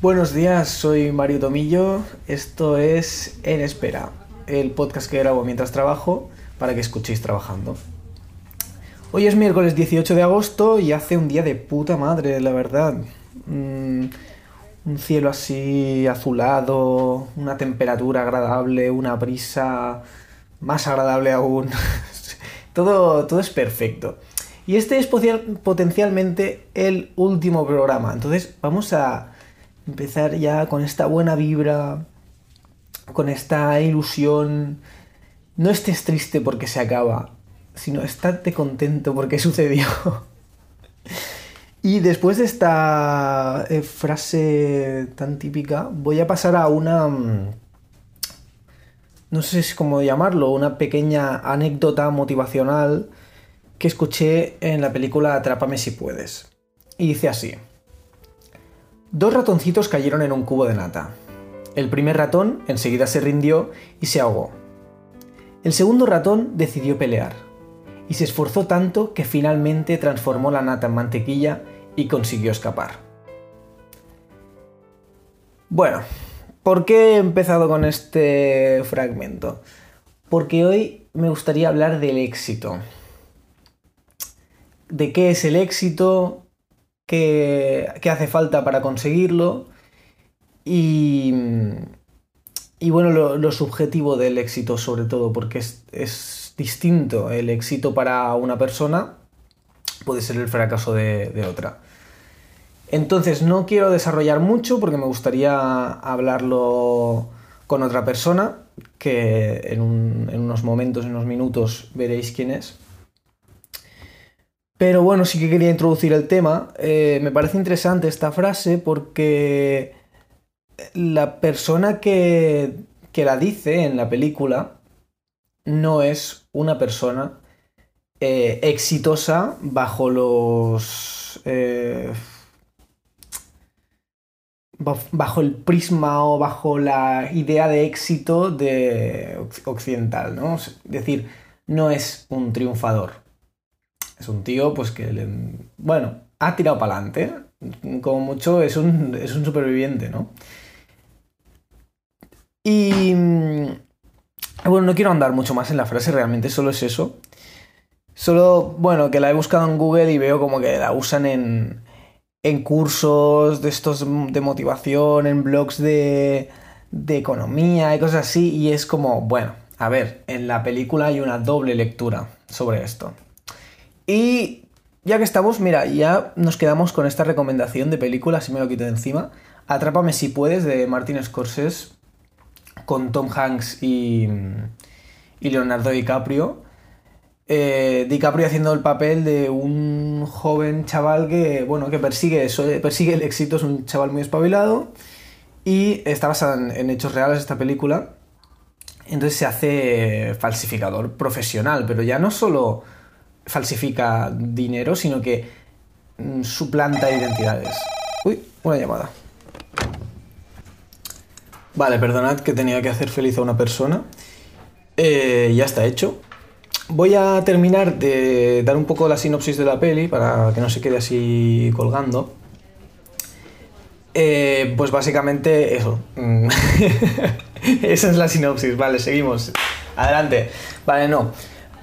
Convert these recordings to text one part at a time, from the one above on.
Buenos días, soy Mario Tomillo. Esto es En Espera, el podcast que grabo mientras trabajo para que escuchéis trabajando. Hoy es miércoles 18 de agosto y hace un día de puta madre, la verdad. Mm, un cielo así azulado, una temperatura agradable, una brisa más agradable aún. todo, todo es perfecto. Y este es potencialmente el último programa. Entonces vamos a empezar ya con esta buena vibra, con esta ilusión. No estés triste porque se acaba, sino estate contento porque sucedió. y después de esta eh, frase tan típica, voy a pasar a una... Mm, no sé cómo llamarlo, una pequeña anécdota motivacional que escuché en la película Atrápame si puedes. Y dice así. Dos ratoncitos cayeron en un cubo de nata. El primer ratón enseguida se rindió y se ahogó. El segundo ratón decidió pelear y se esforzó tanto que finalmente transformó la nata en mantequilla y consiguió escapar. Bueno, ¿por qué he empezado con este fragmento? Porque hoy me gustaría hablar del éxito de qué es el éxito, qué, hace falta para conseguirlo y, y bueno, lo, subjetivo del éxito sobre todo, porque es, distinto el éxito para una persona, puede ser el fracaso de, otra. Entonces no quiero desarrollar mucho porque me gustaría hablarlo con otra persona, que en, en unos momentos, en unos minutos veréis quién es. Pero bueno, sí que quería introducir el tema. Eh, me parece interesante esta frase porque la persona que, la dice en la película no es una persona eh, exitosa bajo los... Eh, bajo el prisma o bajo la idea de éxito de occidental, ¿no? Es decir, no es un triunfador es un tío, pues que, le, bueno, ha tirado para adelante. Como mucho es un, es un superviviente, ¿no? Y... Bueno, no quiero andar mucho más en la frase, realmente solo es eso. Solo, bueno, que la he buscado en Google y veo como que la usan en, en cursos de estos de motivación, en blogs de, de economía y cosas así. Y es como, bueno, a ver, en la película hay una doble lectura sobre esto. Y ya que estamos, mira, ya nos quedamos con esta recomendación de película, si me lo quito de encima. Atrápame si puedes, de Martin Scorsese, con Tom Hanks y, Leonardo DiCaprio. Eh, DiCaprio haciendo el papel de un joven chaval que, bueno, que persigue, eso, persigue el éxito, es un chaval muy espabilado. Y está basada en hechos reales esta película. Entonces se hace falsificador profesional, pero ya no solo falsifica dinero, sino que mm, suplanta identidades. Uy, una llamada. Vale, perdonad que tenía que hacer feliz a una persona. Eh, ya está hecho. Voy a terminar de dar un poco la sinopsis de la peli para que no se quede así colgando. Eh, pues básicamente eso. Esa es la sinopsis. Vale, seguimos. Adelante. Vale, no.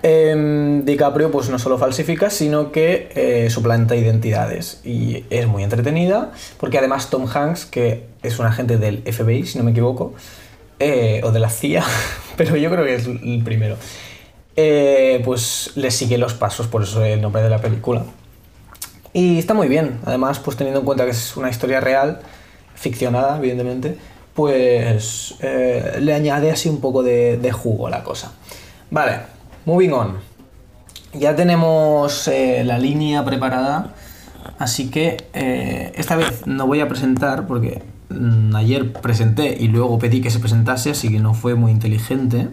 Eh, DiCaprio pues no solo falsifica, sino que eh, suplanta identidades y es muy entretenida porque además Tom Hanks, que es un agente del FBI, si no me equivoco, eh, o de la CIA, pero yo creo que es el primero, eh, pues le sigue los pasos, por eso el nombre de la película. Y está muy bien, además pues teniendo en cuenta que es una historia real, ficcionada evidentemente, pues le añade así un poco de, de jugo a la cosa. Vale, Moving on. Ya tenemos eh, la línea preparada, así que eh, esta vez no voy a presentar porque mm, ayer presenté y luego pedí que se presentase, así que no fue muy inteligente.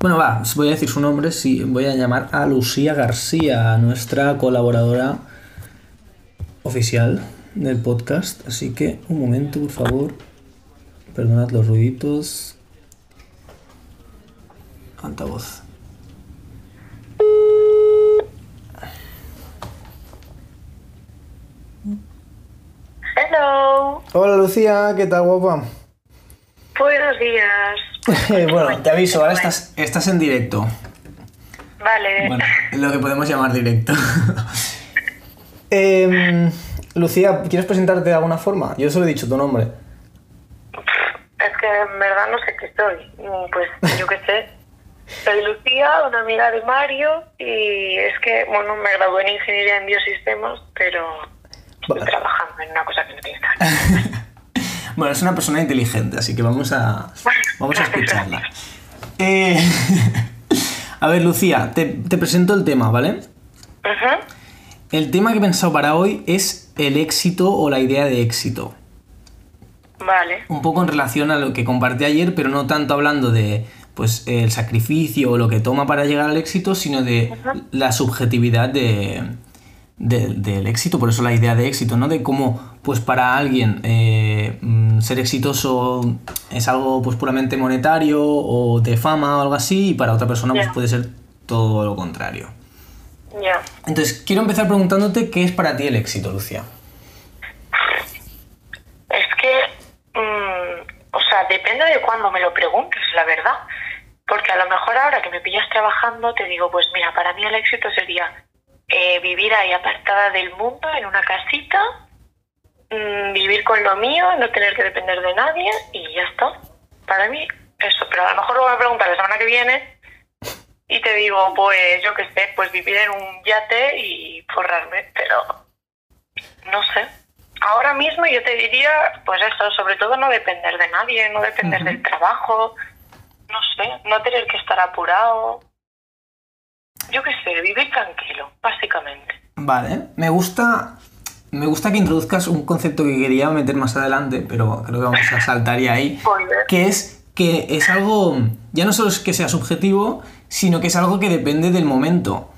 Bueno, va, voy a decir su nombre, sí, voy a llamar a Lucía García, nuestra colaboradora oficial del podcast. Así que un momento, por favor. Perdonad los ruiditos voz Hola Lucía, ¿qué tal guapa? Buenos días. bueno, te aviso, ahora estás, estás en directo. Vale. Bueno, lo que podemos llamar directo. Em, Lucía, ¿quieres presentarte de alguna forma? Yo solo he dicho tu nombre. Es que en verdad no sé qué soy. Mm, Pues yo qué sé. Soy Lucía, una amiga de Mario, y es que, bueno, me gradué en Ingeniería en Biosistemas, pero estoy Vale. trabajando en una cosa que no tiene nada. Bueno, es una persona inteligente, así que vamos a, vamos a escucharla. Eh, a ver, Lucía, te, te presento el tema, ¿vale? El tema que he pensado para hoy es el éxito o la idea de éxito. Vale. Un poco en relación a lo que compartí ayer, pero no tanto hablando de pues el sacrificio o lo que toma para llegar al éxito, sino de la subjetividad de, de- del éxito, por eso la idea de éxito, ¿no? De cómo, pues para alguien eh, mm, ser exitoso es algo pues puramente monetario o de fama o algo así, y para otra persona pues puede ser todo lo contrario. Ya. Entonces, quiero empezar preguntándote qué es para ti el éxito, Lucía. Es que, mm, o sea, depende de cuándo me lo preguntes, la verdad. Porque a lo mejor ahora que me pillas trabajando, te digo, pues mira, para mí el éxito sería eh, vivir ahí apartada del mundo, en una casita, mm, vivir con lo mío, no tener que depender de nadie y ya está. Para mí, eso. Pero a lo mejor luego me preguntas la semana que viene y te digo, pues yo qué sé, pues vivir en un yate y forrarme, pero no sé. Ahora mismo yo te diría, pues eso, sobre todo no depender de nadie, no depender del trabajo, no sé, no tener que estar apurado. Yo qué sé, vivir tranquilo, básicamente. Vale, me gusta. Me gusta que introduzcas un concepto que quería meter más adelante, pero creo que vamos a saltar ya ahí. Que es que es algo. Ya no solo es que sea subjetivo, sino que es algo que depende del momento.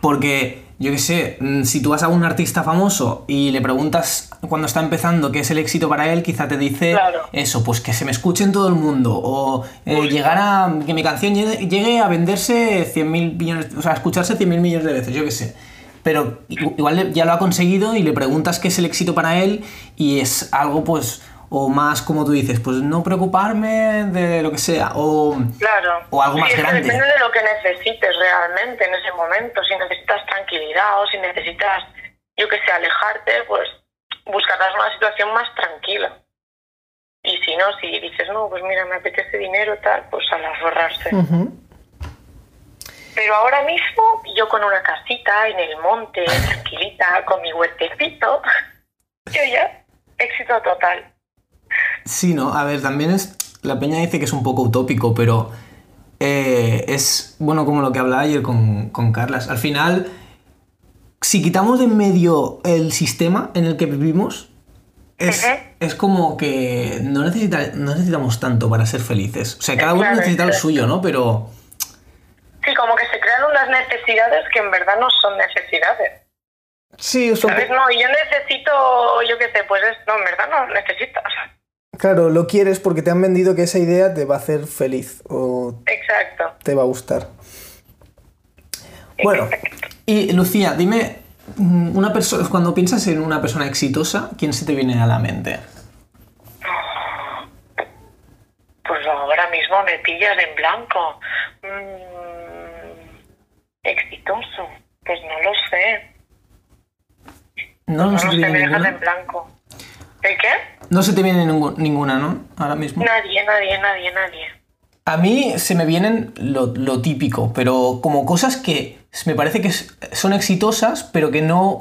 Porque, yo qué sé, si tú vas a un artista famoso y le preguntas cuando está empezando qué es el éxito para él, quizá te dice Claro. eso, pues que se me escuche en todo el mundo. O eh, llegar a. que mi canción llegue, llegue a venderse 100.000 millones. O sea, a escucharse 100.000 millones de veces, yo qué sé. Pero igual ya lo ha conseguido y le preguntas qué es el éxito para él y es algo, pues. O más, como tú dices, pues no preocuparme de lo que sea. O. Claro. O algo más Sí, que grande. depende de lo que necesites realmente en ese momento. Si necesitas tranquilidad o si necesitas, yo que sé, alejarte, pues buscarás una situación más tranquila. Y si no, si dices, no, pues mira, me apetece dinero, tal, pues a la forrarse. Ujú. Pero ahora mismo, yo con una casita en el monte, tranquilita, con mi huertecito, yo ya, éxito total. Sí, ¿no? A ver, también es. La peña dice que es un poco utópico, pero. eh, es bueno como lo que hablaba ayer con, con Carlas. Al final, si quitamos de en medio el sistema en el que vivimos, es, es como que no, necesita- no necesitamos tanto para ser felices. O sea, cada uno Claro, necesita lo exacto. suyo, ¿no? Pero. Sí, como que se crean unas necesidades que en verdad no son necesidades. Sí, ¿Sabes? No, y yo necesito, yo qué sé, pues es, no, en verdad no necesitas. Claro, lo quieres porque te han vendido que esa idea te va a hacer feliz o Exacto. te va a gustar. Bueno, y Lucía, dime, mm, una persona, cuando piensas en una persona exitosa, ¿quién se te viene a la mente? Pues ahora mismo me pillas en blanco. Mm, exitoso. Pues no lo sé. No, no No se te viene dejas en ninguna. blanco. ¿El qué? No se te viene ninguna, ¿no? Ahora mismo. Nadie, nadie, nadie, nadie. A mí se me vienen lo, lo típico, pero como cosas que me parece que son exitosas, pero que no...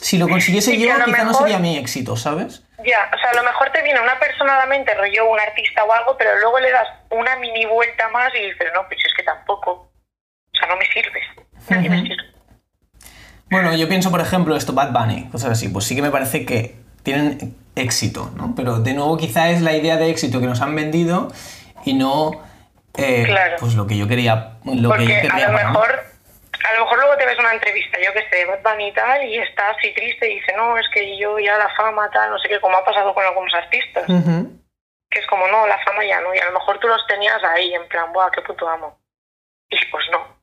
Si lo consiguiese Sí, yo, lo quizá no sería mi éxito, ¿sabes? Ya, o sea, a lo mejor te viene una persona a la mente, rollo un artista o algo, pero luego le das una mini vuelta más y dices, no, pues es que tampoco. O sea, no me sirves. Nadie me sirve. Bueno, yo pienso, por ejemplo, esto, Bad Bunny, cosas así, pues sí que me parece que tienen éxito, ¿no? Pero de nuevo quizá es la idea de éxito que nos han vendido y no eh, Claro. pues lo que yo quería, lo que yo querría a lo mejor, a lo mejor luego te ves una entrevista, yo que sé, Bad Bunny y tal, y está así triste y dice, no, es que yo ya la fama, tal, no sé qué, como ha pasado con algunos artistas. Que es como, no, la fama ya no, y a lo mejor tú los tenías ahí, en plan, buah, qué puto amo. Y pues no.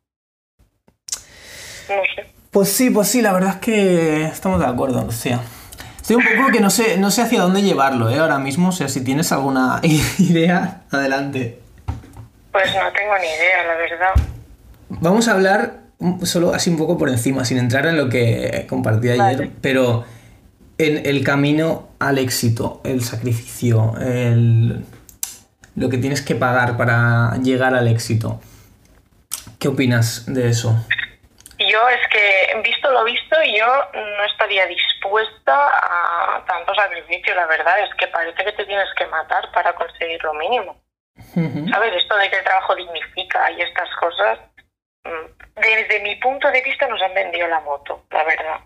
No sé. Pues sí, pues sí, la verdad es que estamos de acuerdo, Lucía. Estoy un poco que no sé, no sé hacia dónde llevarlo, ¿eh? Ahora mismo, o sea, si tienes alguna idea, adelante. Pues no tengo ni idea, la verdad. Vamos a hablar solo así un poco por encima, sin entrar en lo que compartí ayer, pero en el camino al éxito, el sacrificio, el, lo que tienes que pagar para llegar al éxito. ¿Qué opinas de eso? Yo es que, visto lo visto, yo no estaría dispuesta a tanto sacrificio, la verdad. Es que parece que te tienes que matar para conseguir lo mínimo. ¿Sabes? Esto de que el trabajo dignifica y estas cosas, mm, desde mi punto de vista nos han vendido la moto, la verdad.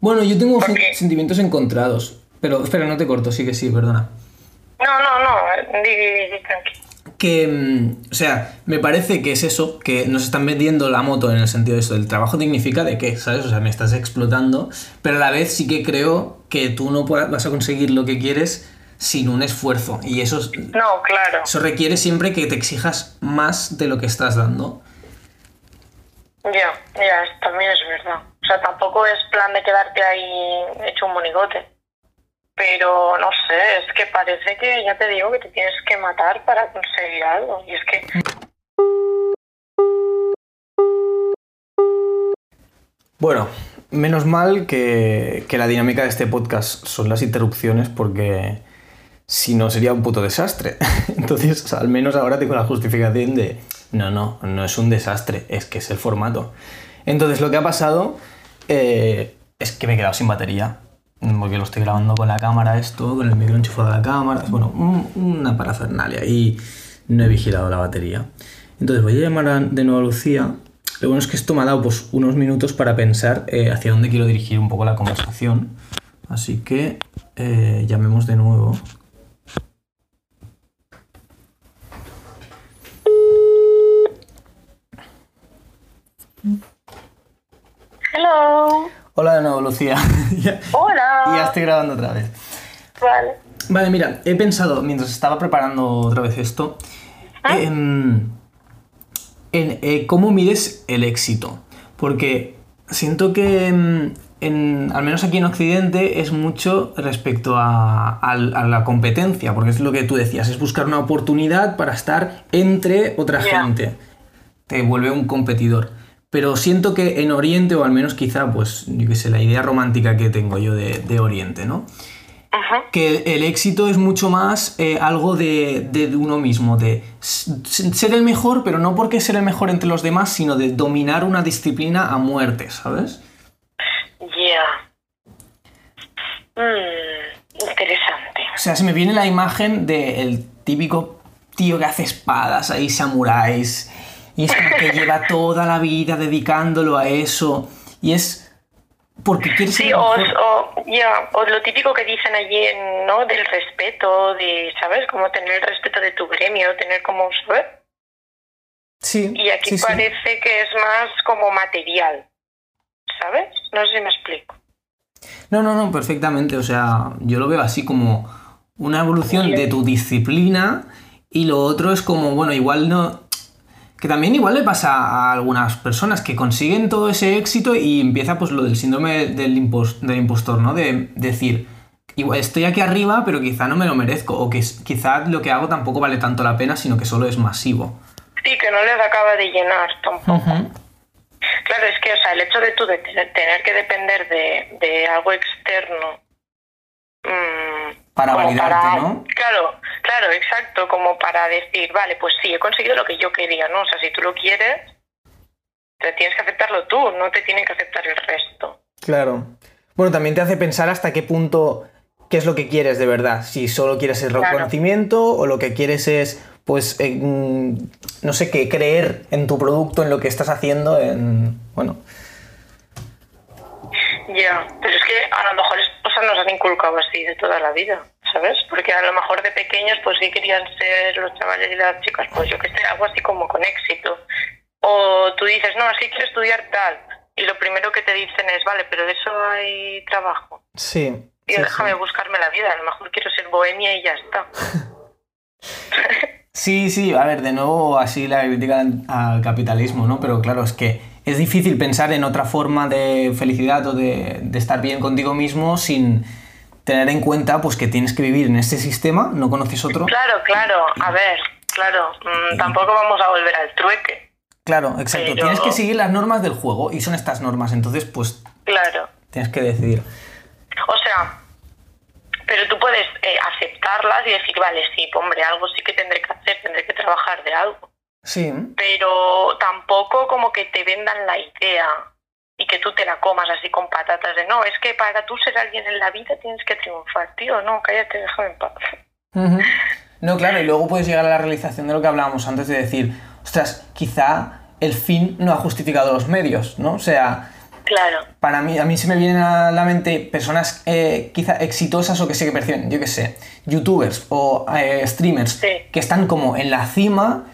Bueno, yo tengo sentimientos encontrados. Pero espera, no te corto, sí que sí, perdona. No, no, no, di, tranquilo. Que, mm, o sea, me parece que es eso, que nos están vendiendo la moto en el sentido de eso, el trabajo dignifica de qué, ¿sabes? O sea, me estás explotando, pero a la vez sí que creo que tú no vas a conseguir lo que quieres sin un esfuerzo. Y eso, no, claro. eso requiere siempre que te exijas más de lo que estás dando. Ya, ya, también es verdad. O sea, tampoco es plan de quedarte ahí hecho un monigote. Pero no sé, es que parece que ya te digo que te tienes que matar para conseguir algo. Y es que. Bueno, menos mal que, que la dinámica de este podcast son las interrupciones porque si no sería un puto desastre. Entonces, al menos ahora tengo la justificación de, no, no, no es un desastre, es que es el formato. Entonces, lo que ha pasado eh, es que me he quedado sin batería. Porque lo estoy grabando con la cámara esto, con el micro enchufado a la cámara. Bueno, una parafernalia y no he vigilado la batería. Entonces voy a llamar de nuevo a Lucía. Lo bueno es que esto me ha dado pues, unos minutos para pensar eh, hacia dónde quiero dirigir un poco la conversación. Así que eh, llamemos de nuevo. Hello. Hola de nuevo, Lucía. Hola. ya estoy grabando otra vez. Vale. Vale, mira, he pensado, mientras estaba preparando otra vez esto, ¿Ah? en, eh, cómo mides el éxito. Porque siento que, en, al menos aquí en Occidente, es mucho respecto a, la competencia, porque es lo que tú decías, es buscar una oportunidad para estar entre otra gente. Te vuelve un competidor. Pero siento que en Oriente, o al menos quizá, pues, yo qué sé, la idea romántica que tengo yo de, Oriente, ¿no? Que el éxito es mucho más eh, algo de, uno mismo, de ser el mejor, pero no porque ser el mejor entre los demás, sino de dominar una disciplina a muerte, ¿sabes? Ya. Mm, interesante. O sea, se me viene la imagen del típico tío que hace espadas ahí, samuráis, y es como que lleva toda la vida dedicándolo a eso. Y es porque quiere ser. Sí, o, o, lo típico que dicen allí, ¿no? Del respeto, de, ¿sabes? Como tener el respeto de tu gremio, tener como. ¿sabes? Sí. Y aquí parece que es más como material, ¿sabes? No sé si me explico. No, no, no, perfectamente. O sea, yo lo veo así como una evolución de tu disciplina y lo otro es como, bueno, igual no, que también igual le pasa a algunas personas que consiguen todo ese éxito y empieza pues lo del síndrome del, del impostor, ¿no? De decir, igual estoy aquí arriba, pero quizá no me lo merezco, o que quizá lo que hago tampoco vale tanto la pena, sino que solo es masivo. Sí, que no les acaba de llenar tampoco. Claro, es que, o sea, el hecho de tú de tener que depender de, algo externo mm, para validarte, ¿no? Claro, claro, exacto, como para decir, vale, pues sí, he conseguido lo que yo quería, ¿no? O sea, si tú lo quieres, te tienes que aceptarlo tú, no te tienen que aceptar el resto. Claro. Bueno, también te hace pensar hasta qué punto, qué es lo que quieres de verdad. Si solo quieres el reconocimiento o lo que quieres es, pues, no sé qué, creer en tu producto, en lo que estás haciendo, en, bueno. Ya, pero es que a lo mejor nos han inculcado así de toda la vida, ¿sabes? Porque a lo mejor de pequeños pues sí querían ser los chavales y las chicas, pues yo que sé, algo así como con éxito. O tú dices, no, así quiero estudiar tal. Y lo primero que te dicen es, vale, pero de eso hay trabajo. Sí. Y déjame buscarme la vida, a lo mejor quiero ser bohemia y ya está. sí, sí, a ver, de nuevo así la crítica al capitalismo, ¿no? Pero claro, es que es difícil pensar en otra forma de felicidad o de, de estar bien contigo mismo sin tener en cuenta pues que tienes que vivir en este sistema, no conoces otro. Claro, claro, a ver, claro, mm, tampoco vamos a volver al trueque. Claro, exacto. Pero- Tienes que seguir las normas del juego y son estas normas, entonces pues Claro. tienes que decidir. O sea, pero tú puedes eh, aceptarlas y decir, vale, sí, hombre, algo sí que tendré que hacer, tendré que trabajar de algo. Sí, Pero tampoco como que te vendan la idea y que tú te la comas así con patatas de, no, es que para tú ser alguien en la vida tienes que triunfar, tío, no, cállate, déjame en paz. Ujú. No, claro, y luego puedes llegar a la realización de lo que hablábamos antes de decir, ostras, quizá el fin no ha justificado los medios, ¿no? O sea, Claro, para mí, a mí se me vienen a la mente personas eh, quizá exitosas o que sí que perciben, yo qué sé, youtubers o eh, streamers Sí. que están como en la cima,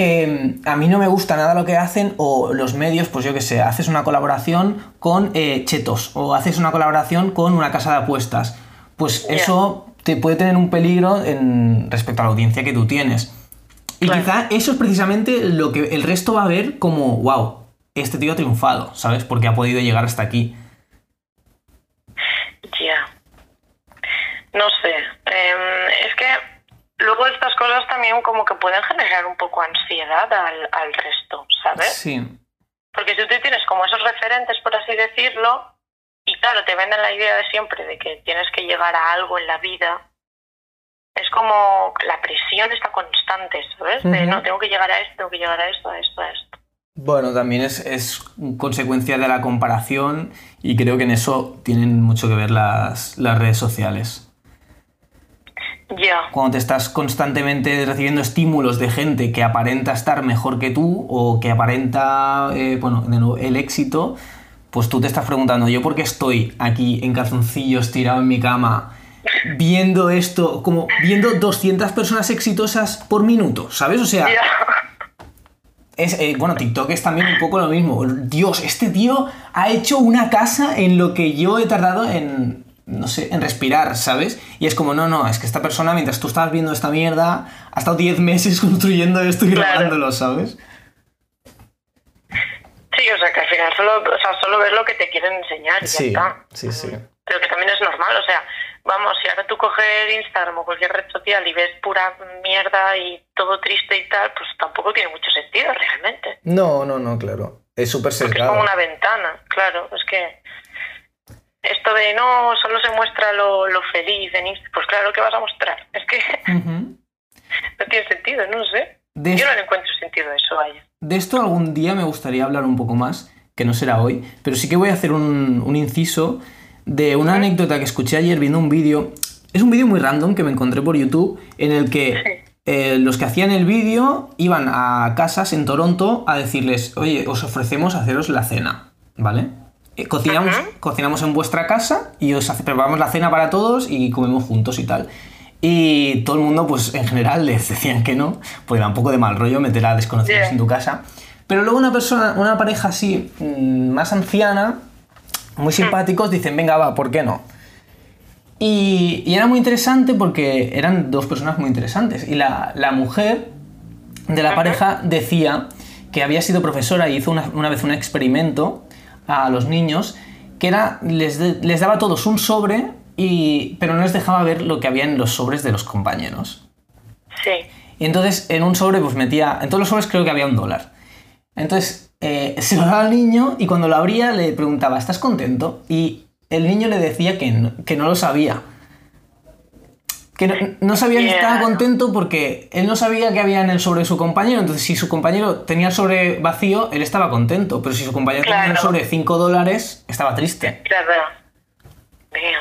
que mm, a mí no me gusta nada lo que hacen, o los medios, pues yo qué sé, haces una colaboración con eh, Chetos o haces una colaboración con una casa de apuestas. Pues eso te puede tener un peligro en, respecto a la audiencia que tú tienes. Y Claro. quizá eso es precisamente lo que el resto va a ver como, wow, este tío ha triunfado, ¿sabes? Porque ha podido llegar hasta aquí. ya. No sé, em, es que luego estas cosas también como que pueden generar un poco ansiedad al, al resto, ¿sabes? Sí. Porque si tú tienes como esos referentes, por así decirlo, y claro, te venden la idea de siempre de que tienes que llegar a algo en la vida, es como la presión está constante, ¿sabes? De no, tengo que llegar a esto, tengo que llegar a esto, a esto, a esto. Bueno, también es, es consecuencia de la comparación y creo que en eso tienen mucho que ver las, las redes sociales. Cuando te estás constantemente recibiendo estímulos de gente que aparenta estar mejor que tú o que aparenta, eh, bueno, de nuevo, el éxito, pues tú te estás preguntando, ¿yo por qué estoy aquí en calzoncillos tirado en mi cama viendo esto, como viendo 200 personas exitosas por minuto, ¿sabes? O sea, es, eh, bueno, TikTok es también un poco lo mismo. Dios, este tío ha hecho una casa en lo que yo he tardado en, no sé, en respirar, ¿sabes? Y es como, no, no, es que esta persona, mientras tú estabas viendo esta mierda, ha estado 10 meses construyendo esto y Claro. grabándolo, ¿sabes? Sí, o sea que al final solo, o sea, solo ves lo que te quieren enseñar y ya está. sí, sí. Pero que también es normal, o sea, vamos, si ahora tú coges Instagram o cualquier red social y ves pura mierda y todo triste y tal, pues tampoco tiene mucho sentido realmente. No, no, no, claro. Es súper Porque es como una ventana, claro, es que esto de no, solo se muestra lo, lo feliz en Instagram, pues claro que vas a mostrar, es que no tiene sentido, no sé. De Yo no le encuentro sentido a eso, vaya. De esto algún día me gustaría hablar un poco más, que no será hoy, pero sí que voy a hacer un, un inciso de una anécdota que escuché ayer viendo un vídeo. Es un vídeo muy random que me encontré por YouTube en el que eh, los que hacían el vídeo iban a casas en Toronto a decirles, oye, os ofrecemos haceros la cena, ¿vale? Eh, cocinamos, Ajá. cocinamos en vuestra casa y os hace- preparamos la cena para todos y comemos juntos y tal. Y todo el mundo, pues en general, les decían que no, porque da un poco de mal rollo meter a desconocidos Yeah. en tu casa. Pero luego una persona, una pareja así, mm, más anciana, muy simpáticos, dicen, venga, va, ¿por qué no? Y, y era muy interesante porque eran dos personas muy interesantes. Y la, la mujer de la pareja decía que había sido profesora y hizo una, una vez un experimento a los niños que era, les, de- les daba a todos un sobre, y, pero no les dejaba ver lo que había en los sobres de los compañeros. Sí, Y entonces en un sobre pues metía, en todos los sobres creo que había un dólar. Entonces eh, se lo daba al niño y cuando lo abría le preguntaba, ¿estás contento? Y el niño le decía que no, que no lo sabía. Que no, no sabía si estaba Yeah. contento porque él no sabía que había en el sobre de su compañero. Entonces si su compañero tenía el sobre vacío, él estaba contento. Pero si su compañero tenía el Claro. sobre 5 dólares, estaba triste. claro. Bien.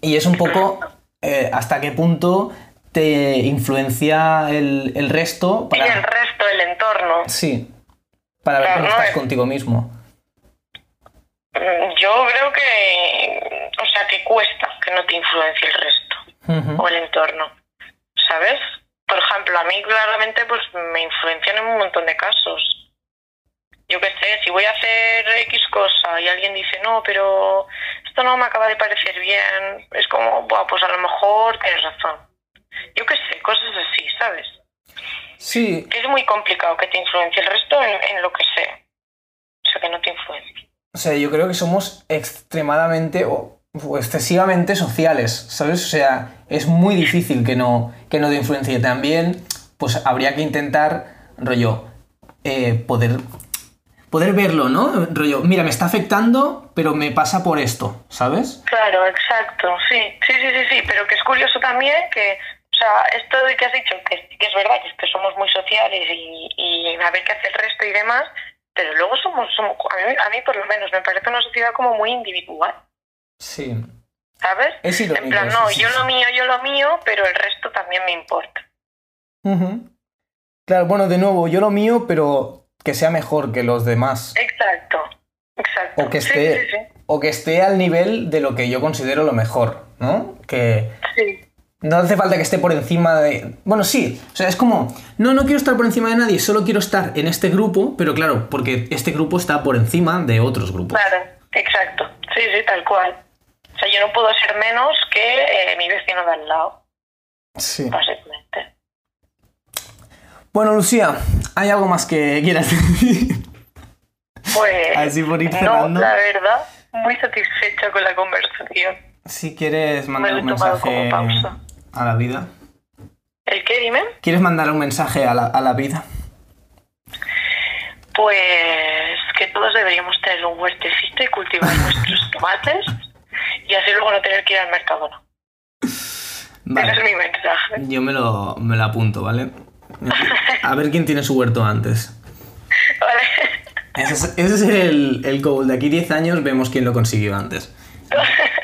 Y es un poco eh, hasta qué punto te influencia el, el resto Y para... el resto, el entorno. Sí, para ver Claro, cómo no estás es- contigo mismo. Mm, Yo creo que, o sea, que cuesta que no te influencie el resto O el entorno, ¿sabes? Por ejemplo, a mí claramente pues me influencian en un montón de casos. Yo qué sé, si voy a hacer X cosa y alguien dice, no, pero esto no me acaba de parecer bien, es como, Buah, pues a lo mejor tienes razón. Yo qué sé, cosas así, ¿sabes? Sí, Es muy complicado que te influencie el resto en, en lo que sea. O sea, que no te influencia. O sea, yo creo que somos extremadamente o excesivamente sociales, ¿sabes? O sea, es muy difícil que no, que no te influencie. También, pues habría que intentar, rollo, eh, poder, poder verlo, ¿no? Rollo, mira, me está afectando, pero me pasa por esto, ¿sabes? Claro, exacto, sí, sí, sí, sí, sí, pero que es curioso también que, o sea, esto de que has dicho, que, es verdad, que, es que somos muy sociales y, y a ver qué hace el resto y demás, pero luego somos, somos a, mí, a mí por lo menos me parece una sociedad como muy individual, Sí. ¿sabes? Es irónico en plan, no, sí, yo sí. lo mío, yo lo mío, pero el resto también me importa. Claro, bueno, de nuevo, yo lo mío, pero que sea mejor que los demás. Exacto, exacto. O que esté, o que esté al nivel de lo que yo considero lo mejor, ¿no? Que no hace falta que esté por encima de... Bueno, sí, o sea, es como, no, no quiero estar por encima de nadie, solo quiero estar en este grupo, pero claro, porque este grupo está por encima de otros grupos. Claro, exacto. Sí, sí, tal cual. O sea, yo no puedo ser menos que eh, mi vecino de al lado, Sí. básicamente. Bueno, Lucía, ¿hay algo más que quieras decir? Pues. Así por ir no, la verdad, muy satisfecha con la conversación. Si quieres mandar Me un lo he tomado mensaje como pausa. a la vida. ¿El qué, dime? ¿Quieres mandar un mensaje a la, a la vida? Pues que todos deberíamos tener un huertecito y cultivar nuestros tomates y así luego no tener que ir al mercado, ¿no? Vale. Ese es mi mensaje. Yo me lo, me lo apunto, ¿vale? A ver quién tiene su huerto antes. Vale. Ese es, ese es el, el goal. De aquí 10 años vemos quién lo consiguió antes.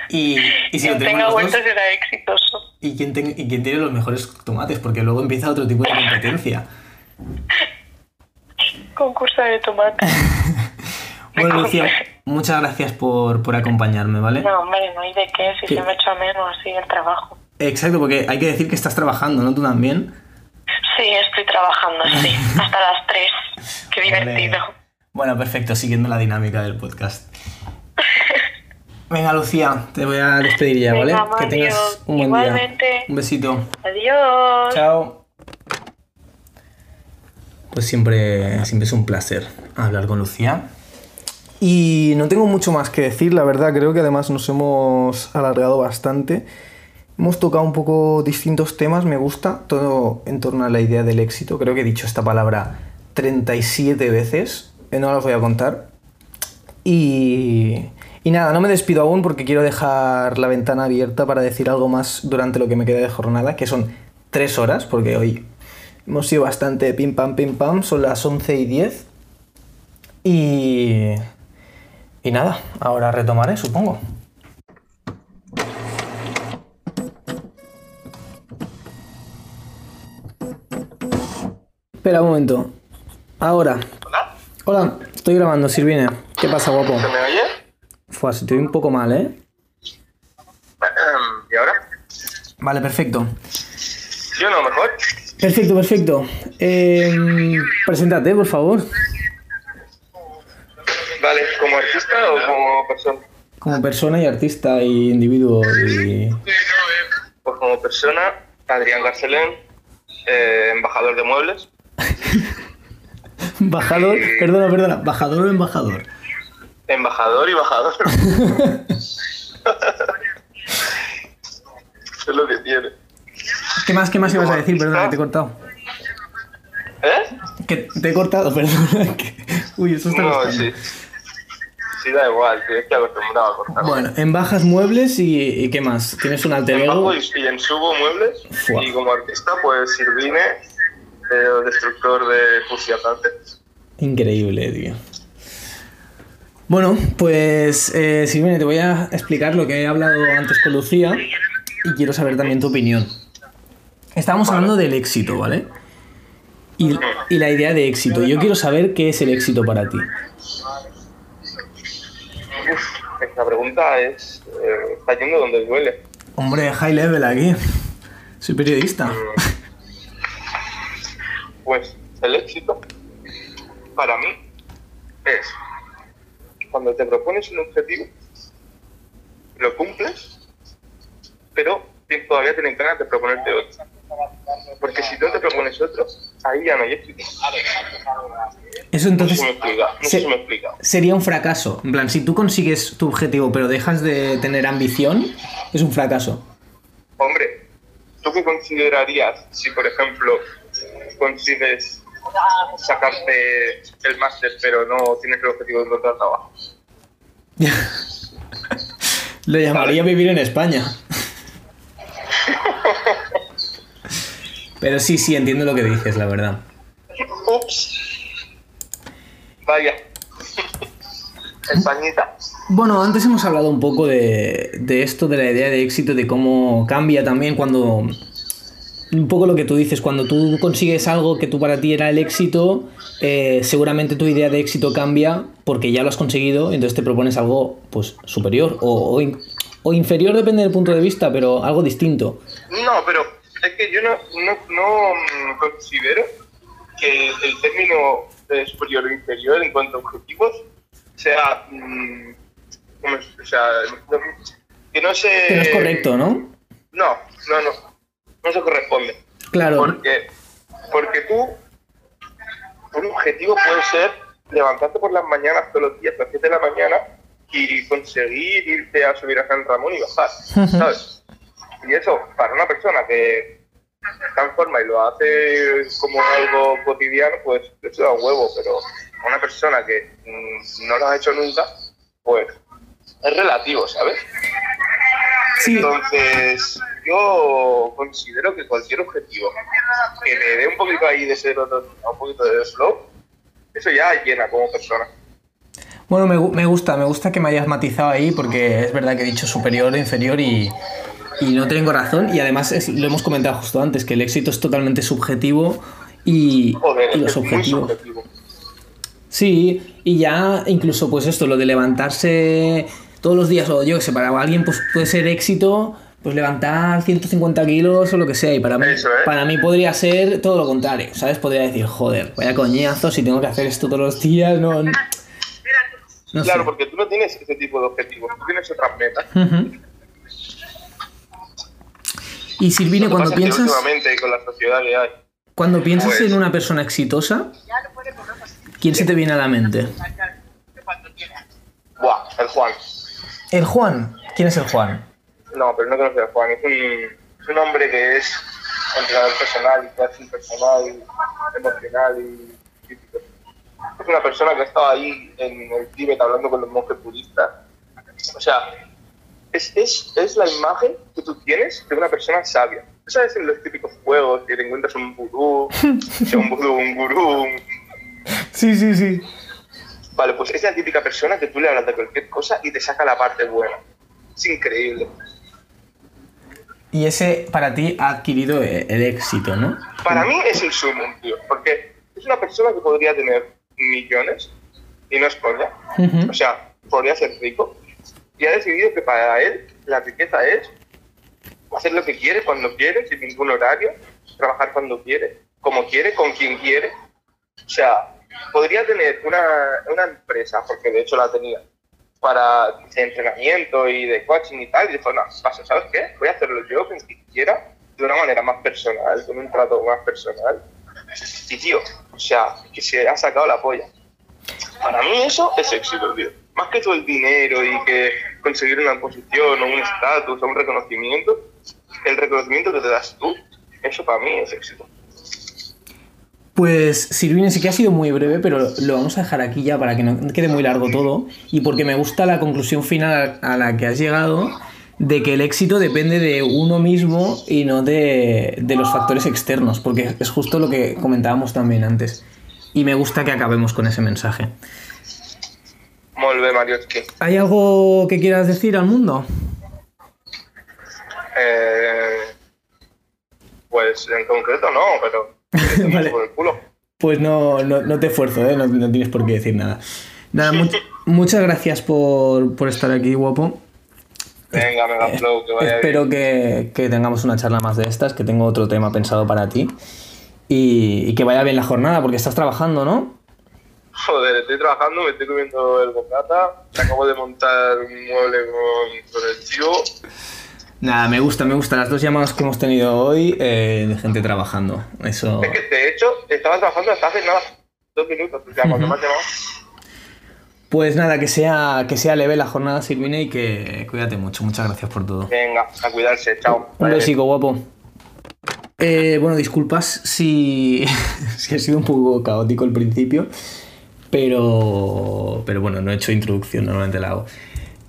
Y, y si lo Quien tenemos tenga huerto será exitoso. y quién, ten- y quién tiene los mejores tomates, porque luego empieza otro tipo de competencia. Concurso de tomate. Bueno, Lucía, muchas gracias por, por acompañarme, ¿vale? No, hombre, no hay de qué, si ¿Qué? se me echa menos así el trabajo. Exacto, porque hay que decir que estás trabajando, ¿no? Tú también. Sí, estoy trabajando, sí, hasta las 3. Qué divertido. Vale. Bueno, perfecto, siguiendo la dinámica del podcast. Venga, Lucía, te voy a despedir ya, ¿vale? Venga, que tengas un buen igualmente. día. Un besito. Adiós. Chao. Pues siempre, siempre es un placer hablar con Lucía. Y no tengo mucho más que decir, la verdad, creo que además nos hemos alargado bastante. Hemos tocado un poco distintos temas, me gusta, todo en torno a la idea del éxito. Creo que he dicho esta palabra 37 veces, eh, no las voy a contar. Y, y nada, no me despido aún porque quiero dejar la ventana abierta para decir algo más durante lo que me queda de jornada, que son tres horas, porque hoy hemos sido bastante pim pam pim pam, son las 11 y 10. Y. Y nada, ahora retomaré, supongo. Espera un momento. Ahora. ¿Hola? Hola, estoy grabando, Sirvine. ¿Qué pasa, guapo? ¿Se me oye? Fua, se te oye un poco mal, ¿eh? ¿Y ahora? Vale, perfecto. ¿Sí o no? ¿Mejor? Perfecto, perfecto. Eh, preséntate, por favor. Vale, ¿como artista o como persona? Como persona y artista y individuo y... Pues como persona, Adrián Garcelén, eh, embajador de muebles. Bajador, perdona, perdona, bajador o embajador. Embajador y bajador. es lo que tiene. ¿Qué más, qué más ibas a decir? Perdona, que te he cortado. ¿Eh? Que te he cortado, perdona. Uy, eso está No, sí. Da igual, tienes que acostumbrado a cortar. Bueno, en bajas muebles y, y ¿qué más? ¿Tienes un alter En bajo y, y en subo muebles. Fua. Y como artista, pues Sirvine, eh, destructor de fusiatantes. Increíble, tío. Bueno, pues eh, Silvina, te voy a explicar lo que he hablado antes con Lucía y quiero saber también tu opinión. Estábamos hablando del éxito, ¿vale? Y, y la idea de éxito. Yo quiero saber qué es el éxito para ti. Esta pregunta es. eh, está yendo donde duele. Hombre, high level aquí. Soy periodista. Pues el éxito, para mí, es cuando te propones un objetivo, lo cumples, pero todavía tienes ganas de proponerte otro. Porque si no te propones otro, ahí ya no hay éxito. Eso entonces No sé si me explica. No se- sé si me explica. sería un fracaso. En plan, si tú consigues tu objetivo pero dejas de tener ambición, es un fracaso. Hombre, ¿tú qué considerarías si, por ejemplo, consigues sacarte el máster pero no tienes el objetivo de encontrar trabajo? Lo llamaría vivir en España. Pero sí, sí, entiendo lo que dices, la verdad. Ups. Vaya. Españita. Bueno, antes hemos hablado un poco de, de esto, de la idea de éxito, de cómo cambia también cuando... Un poco lo que tú dices, cuando tú consigues algo que tú para ti era el éxito, eh, seguramente tu idea de éxito cambia porque ya lo has conseguido, entonces te propones algo pues superior o, o in- o inferior, depende del punto de vista, pero algo distinto. No, pero es que yo no, no, no mm, considero que el término de superior o inferior en cuanto a objetivos sea. mm. O sea, no- que no se. Que no es correcto, ¿no? No, no, no. No se corresponde. Claro. Porque, porque tú, un objetivo puede ser levantarte por las mañanas todos los días a las 7 de la mañana y conseguir irte a subir a San Ramón y bajar, ¿sabes? Y eso, para una persona que está en forma y lo hace como algo cotidiano, pues eso da huevo, pero una persona que mm, no lo ha hecho nunca, pues es relativo, ¿sabes? Sí, Entonces, yo considero que cualquier objetivo que me dé un poquito ahí de serotonina, un poquito de flow, eso ya llena como persona. Bueno, me, me gusta, me gusta que me hayas matizado ahí porque es verdad que he dicho superior inferior y, y no tengo razón. Y además es- lo hemos comentado justo antes, que el éxito es totalmente subjetivo y, Joder, y los objetivos. subjetivo. Sí, y ya incluso pues esto, lo de levantarse todos los días, o yo que sé, para alguien pues puede ser éxito, pues levantar 150 kilos o lo que sea, y para mí, Eso, ¿eh? para mí podría ser todo lo contrario, ¿sabes? Podría decir, joder, vaya coñazo, si tengo que hacer esto todos los días, no... no Claro, sé. porque tú no tienes ese tipo de objetivos, tú tienes otras metas. Ujú. Y Silvine, que cuando que piensas, últimamente con la sociedad que hay, cuando piensas Pues- en una persona exitosa, ¿quién se te viene a la mente? ¡buah! El Juan. El Juan. ¿Quién es el Juan? No, pero no conoces a Juan, es un, es un hombre que es entrenador personal y coaching personal, emocional y físico. Es una persona que ha estado ahí en el Tíbet hablando con los monjes budistas. O sea, es, es, es la imagen que tú tienes de una persona sabia. Tú sabes en los típicos juegos que te encuentras un vudú, un vudú, un gurú, un- Sí, sí, sí. Vale, pues es la típica persona que tú le hablas de cualquier cosa y te saca la parte buena. Es increíble. Y ese para ti ha adquirido e- el éxito, ¿no? Para mí es el sumo, tío, porque es una persona que podría tener millones y no es coña. Ujú. O sea, podría ser rico y ha decidido que para él la riqueza es hacer lo que quiere, cuando quiere, sin ningún horario, trabajar cuando quiere, como quiere, con quien quiere. O sea, podría tener una, una empresa, porque de hecho la tenía, para entrenamiento y de coaching y tal, y dijo, no, paso, ¿sabes qué? Voy a hacerlo yo, con quien quiera, de una manera más personal, con un trato más personal. Y tío, o sea, que se ha sacado la polla. Para mí eso es éxito, tío. Más que todo el dinero y que conseguir una posición o un estatus o un reconocimiento, el reconocimiento que te das tú, eso para mí es éxito. Pues Silvine, sí que ha sido muy breve, pero lo vamos a dejar aquí ya para que no quede muy largo todo. Y porque me gusta la conclusión final a la que has llegado, de que el éxito depende de uno mismo y no de, de los factores externos, porque es justo lo que comentábamos también antes. Y me gusta que acabemos con ese mensaje. Molt bé, Marioski. ¿Hay algo que quieras decir al mundo? Eh, pues en concreto no, pero Vale. por el culo. Pues no, no, no te esfuerzo, ¿eh? no, no tienes por qué decir nada. Nada, much- muchas gracias por, por estar aquí, guapo. Venga, mega flow, que vaya Espero bien. que, que tengamos una charla más de estas, que tengo otro tema pensado para ti. Y, y que vaya bien la jornada, porque estás trabajando, ¿no? Joder, estoy trabajando, me estoy comiendo el bocata, acabo de montar un mueble con, con el chivo. Nada, me gusta, me gusta. Las dos llamadas que hemos tenido hoy eh, de gente trabajando. Eso. Es que de hecho estaba trabajando hasta hace nada. Dos minutos, ya cuando me has llamado. Pues nada, que sea, que sea leve la jornada, Silvine, y que cuídate mucho. Muchas gracias por todo. Venga, a cuidarse, chao. Un besico, guapo. Eh, bueno, disculpas si, si ha sido un poco caótico el principio, pero, pero bueno, no he hecho introducción, normalmente la hago.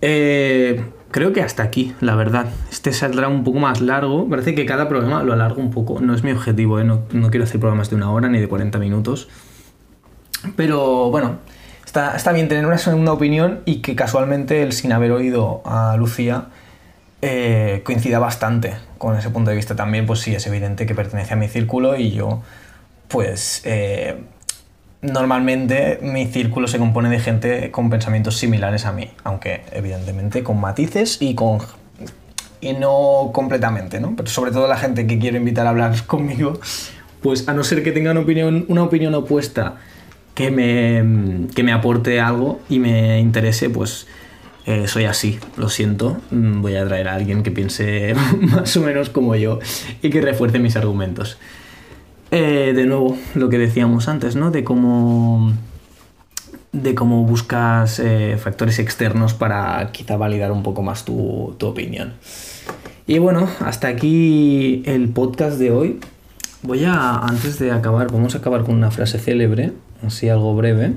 Eh, creo que hasta aquí, la verdad. Este saldrá un poco más largo. Parece que cada programa lo alargo un poco. No es mi objetivo, ¿eh? no, quiero hacer programas de una hora ni de 40 minutos. Pero bueno, está, está bien tener una segunda opinión y que casualmente el sin haber oído a Lucía eh, coincida bastante con ese punto de vista también, pues sí, es evidente que pertenece a mi círculo y yo, pues, eh, normalmente mi círculo se compone de gente con pensamientos similares a mí, aunque evidentemente con matices y con... y no completamente, ¿no? Pero sobre todo la gente que quiero invitar a hablar conmigo, pues a no ser que tengan opinión, una opinión opuesta que me, que me aporte algo y me interese, pues eh, soy así, lo siento. Mm, Voy a traer a alguien que piense más o menos como yo y que refuerce mis argumentos. Eh, de nuevo, lo que decíamos antes, ¿no? De cómo, de cómo buscas eh, factores externos para quizá validar un poco más tu, tu opinión. Y bueno, hasta aquí el podcast de hoy. Voy a, antes de acabar, vamos a acabar con una frase célebre, así algo breve.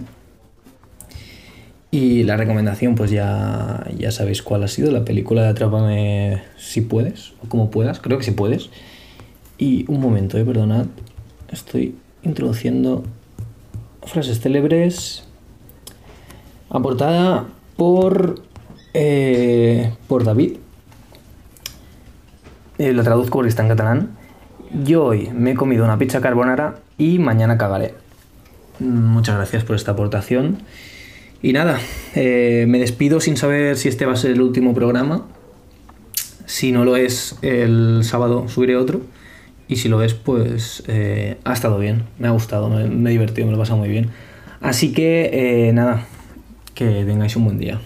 Y la recomendación, pues ya, ya sabéis cuál ha sido, la película de Atrápame si puedes, o como puedas, creo que si puedes. Y un momento, eh, perdonad, estoy introduciendo frases célebres aportada por, eh, por David. Eh, lo traduzco porque está en catalán. Yo hoy me he comido una pizza carbonara y mañana cagaré. Muchas gracias por esta aportación. Y nada, eh, me despido sin saber si este va a ser el último programa. Si no lo es, el sábado subiré otro. Y si lo es, pues eh, ha estado bien. Me ha gustado, me, he divertido, me lo he pasado muy bien. Así que eh, nada, que tengáis un buen día.